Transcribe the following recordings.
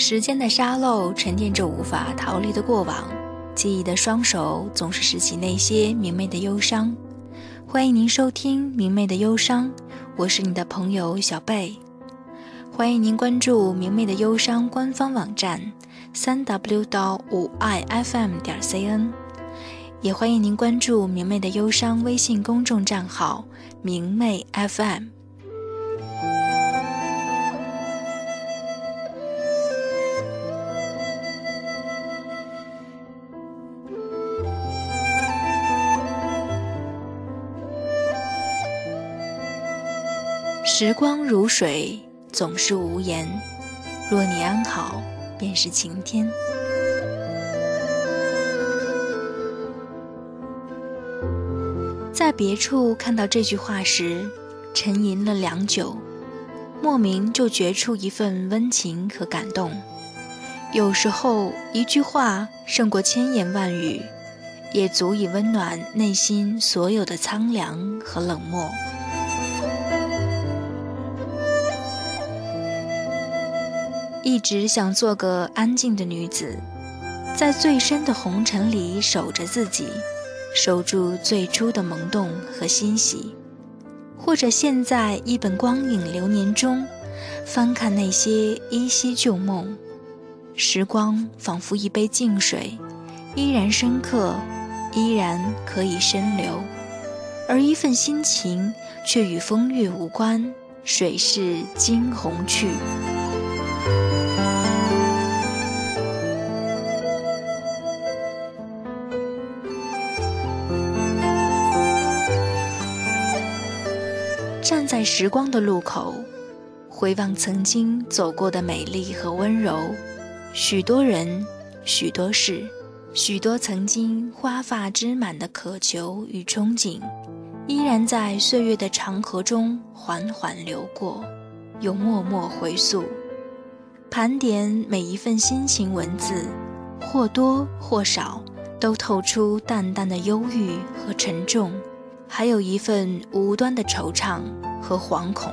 时间的沙漏沉淀着无法逃离的过往，记忆的双手总是拾起那些明媚的忧伤。欢迎您收听《明媚的忧伤》，我是你的朋友小贝。欢迎您关注《明媚的忧伤》官方网站三 w 到五 i fm 点 cn，也欢迎您关注《明媚的忧伤》微信公众账号“明媚 FM”。时光如水，总是无言。若你安好，便是晴天。在别处看到这句话时，沉吟了良久，莫名就觉出一份温情和感动。有时候，一句话胜过千言万语，也足以温暖内心所有的苍凉和冷漠。一直想做个安静的女子，在最深的红尘里守着自己，守住最初的萌动和欣喜。或者陷在一本光影流年中，翻看那些依稀旧梦，时光仿佛一杯静水，依然深刻，依然可以深流。而一份心情却与风月无关，水逝惊鸿去。站在时光的路口，回望曾经走过的美丽和温柔，许多人，许多事，许多曾经花发枝满的渴求与憧憬，依然在岁月的长河中缓缓流过，又默默回溯。盘点每一份心情文字，或多或少，都透出淡淡的忧郁和沉重。还有一份无端的惆怅和惶恐。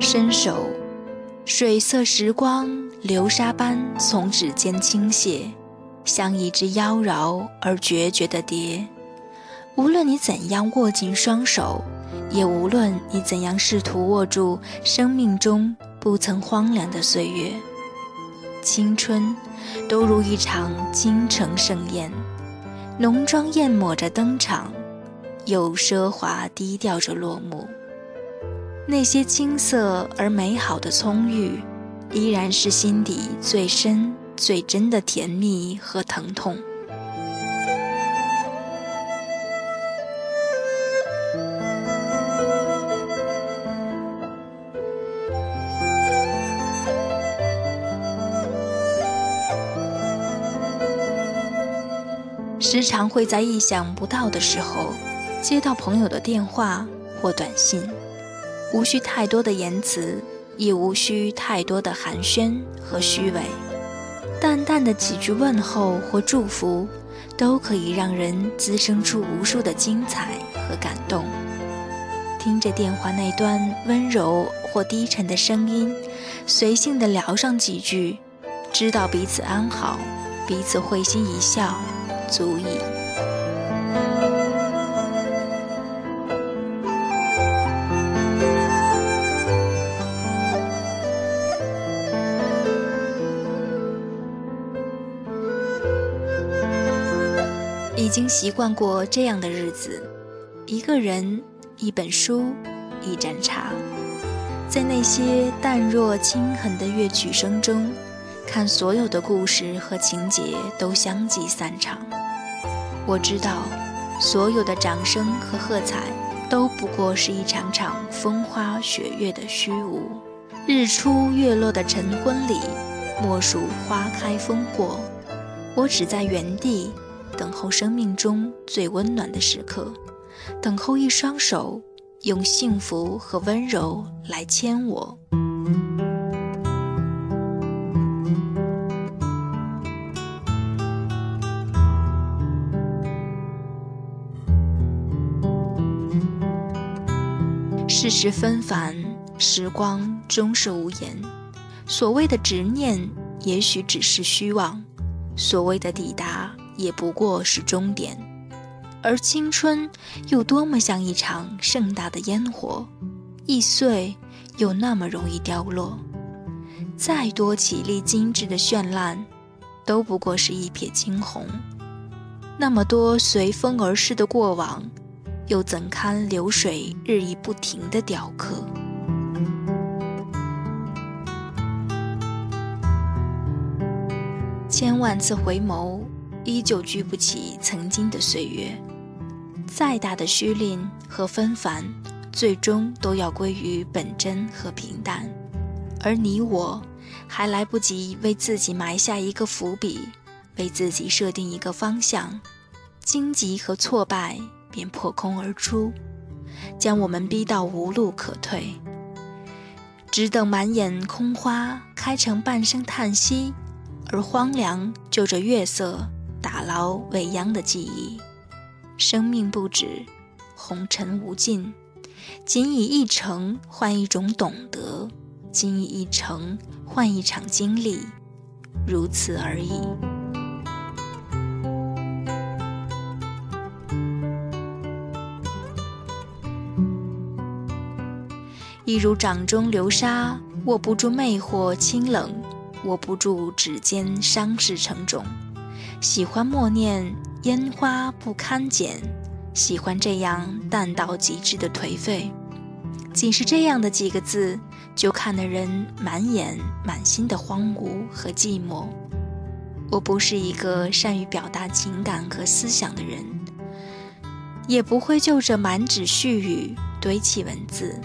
伸手，水色时光流沙般从指尖倾泻，像一只妖娆而决绝的蝶。无论你怎样握紧双手。也无论你怎样试图握住生命中不曾荒凉的岁月，青春都如一场京城盛宴，浓妆艳抹着登场，又奢华低调着落幕。那些青涩而美好的葱郁，依然是心底最深最真的甜蜜和疼痛。时常会在意想不到的时候，接到朋友的电话或短信，无需太多的言辞，也无需太多的寒暄和虚伪，淡淡的几句问候或祝福，都可以让人滋生出无数的精彩和感动。听着电话那端温柔或低沉的声音，随性的聊上几句，知道彼此安好，彼此会心一笑。足矣。已经习惯过这样的日子，一个人，一本书，一盏茶，在那些淡若轻痕的乐曲声中。看所有的故事和情节都相继散场，我知道，所有的掌声和喝彩都不过是一场场风花雪月的虚无。日出月落的晨昏里，莫属花开风过。我只在原地等候生命中最温暖的时刻，等候一双手用幸福和温柔来牵我。世事纷繁，时光终是无言。所谓的执念，也许只是虚妄；所谓的抵达，也不过是终点。而青春又多么像一场盛大的烟火，易碎又那么容易凋落。再多绮丽精致的绚烂，都不过是一瞥惊鸿。那么多随风而逝的过往，又怎堪流水日益不停的雕刻？千万次回眸，依旧聚不起曾经的岁月。再大的虚 linh 和纷繁，最终都要归于本真和平淡。而你我，还来不及为自己埋下一个伏笔，为自己设定一个方向，荆棘和挫败便破空而出，将我们逼到无路可退，只等满眼空花开成半声叹息，而荒凉就着月色打捞未央的记忆。生命不止，红尘无尽，仅以一程换一种懂得。仅以一程换一场经历，如此而已。一如掌中流沙，握不住魅惑清冷，握不住指尖伤势沉重。喜欢默念烟花不堪剪，喜欢这样淡到极致的颓废。仅是这样的几个字。就看得人满眼满心的荒芜和寂寞。我不是一个善于表达情感和思想的人，也不会就着满纸絮语堆砌文字。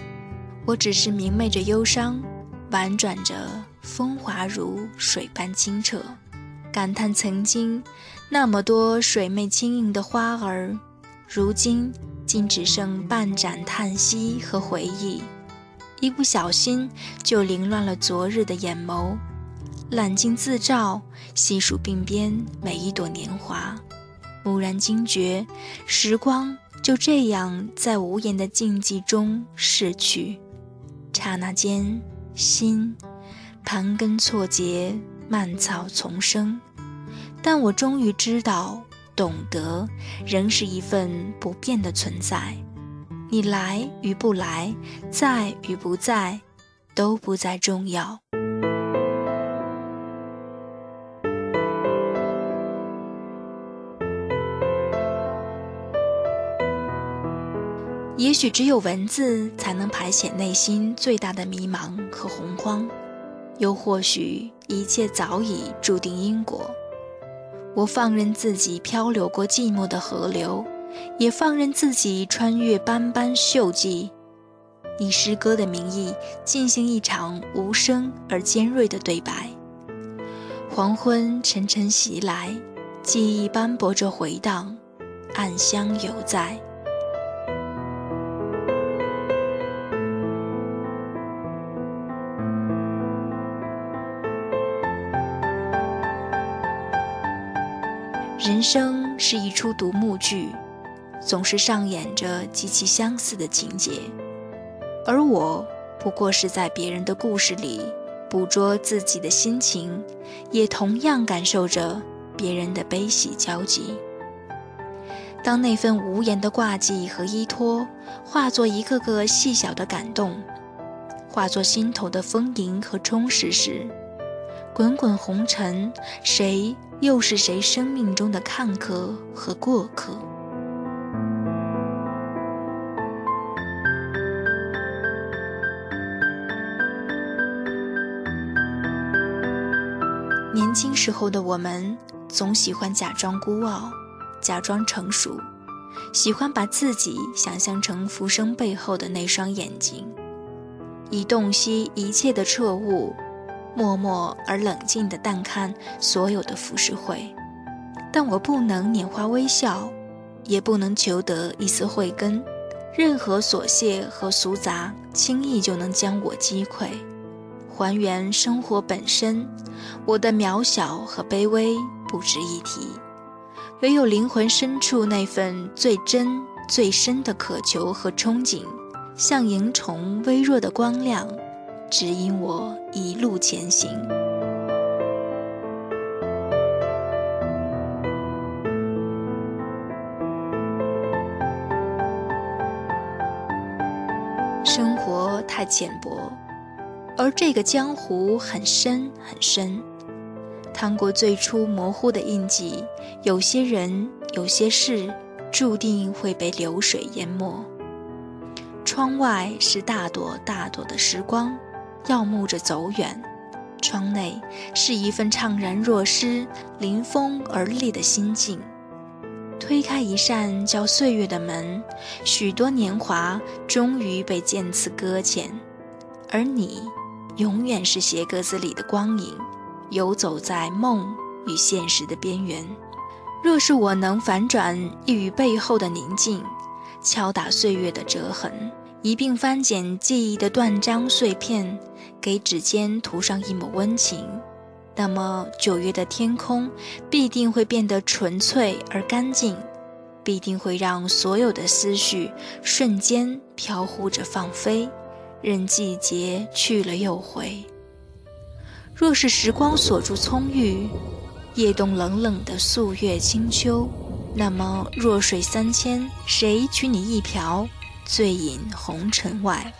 我只是明媚着忧伤，婉转着风华如水般清澈，感叹曾经那么多水媚轻盈的花儿，如今竟只剩半盏叹息和回忆。一不小心就凌乱了昨日的眼眸，揽镜自照，细数鬓边每一朵年华，蓦然惊觉，时光就这样在无言的静寂中逝去。刹那间，心盘根错节，蔓草丛生。但我终于知道，懂得仍是一份不变的存在。你来与不来，在与不在，都不再重要。也许只有文字才能排遣内心最大的迷茫和洪荒，又或许一切早已注定因果。我放任自己漂流过寂寞的河流。也放任自己穿越斑斑锈迹，以诗歌的名义进行一场无声而尖锐的对白。黄昏沉沉袭来，记忆斑驳着回荡，暗香犹在。人生是一出独幕剧。总是上演着极其相似的情节，而我不过是在别人的故事里捕捉自己的心情，也同样感受着别人的悲喜交集。当那份无言的挂记和依托化作一个个细小的感动，化作心头的丰盈和充实时，滚滚红尘，谁又是谁生命中的看客和过客？年轻时候的我们，总喜欢假装孤傲，假装成熟，喜欢把自己想象成浮生背后的那双眼睛，以洞悉一切的彻悟，默默而冷静地淡看所有的浮世绘。但我不能拈花微笑，也不能求得一丝慧根，任何琐屑和俗杂，轻易就能将我击溃。还原生活本身，我的渺小和卑微不值一提，唯有灵魂深处那份最真最深的渴求和憧憬，像萤虫微弱的光亮，指引我一路前行。生活太浅薄，而这个江湖很深很深。趟过最初模糊的印记，有些人，有些事，注定会被流水淹没。窗外是大朵大朵的时光，耀目着走远；窗内是一份怅然若失、临风而立的心境。推开一扇叫岁月的门，许多年华终于被渐次搁浅，而你，永远是鞋格子里的光影。游走在梦与现实的边缘。若是我能反转一语背后的宁静，敲打岁月的折痕，一并翻捡记忆的断章碎片，给指尖涂上一抹温情，那么九月的天空必定会变得纯粹而干净，必定会让所有的思绪瞬间飘忽着放飞，任季节去了又回。若是时光锁住葱郁，夜冻冷冷的素月清秋，那么弱水三千，谁取你一瓢，醉饮红尘外？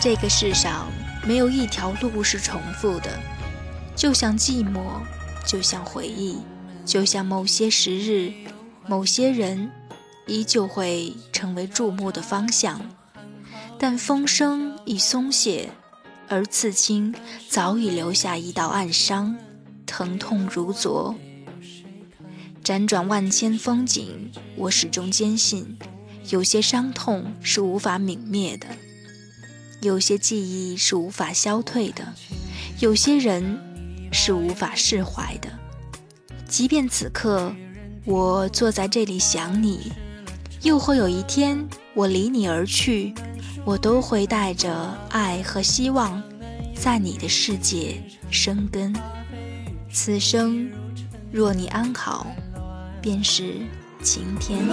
这个世上。没有一条路是重复的，就像寂寞，就像回忆，就像某些时日、某些人，依旧会成为注目的方向。但风声已松懈，而刺青早已留下一道暗伤，疼痛如昨。辗转万千风景，我始终坚信，有些伤痛是无法泯灭的。有些记忆是无法消退的，有些人是无法释怀的。即便此刻我坐在这里想你，又或有一天我离你而去，我都会带着爱和希望，在你的世界生根。此生若你安好，便是晴天。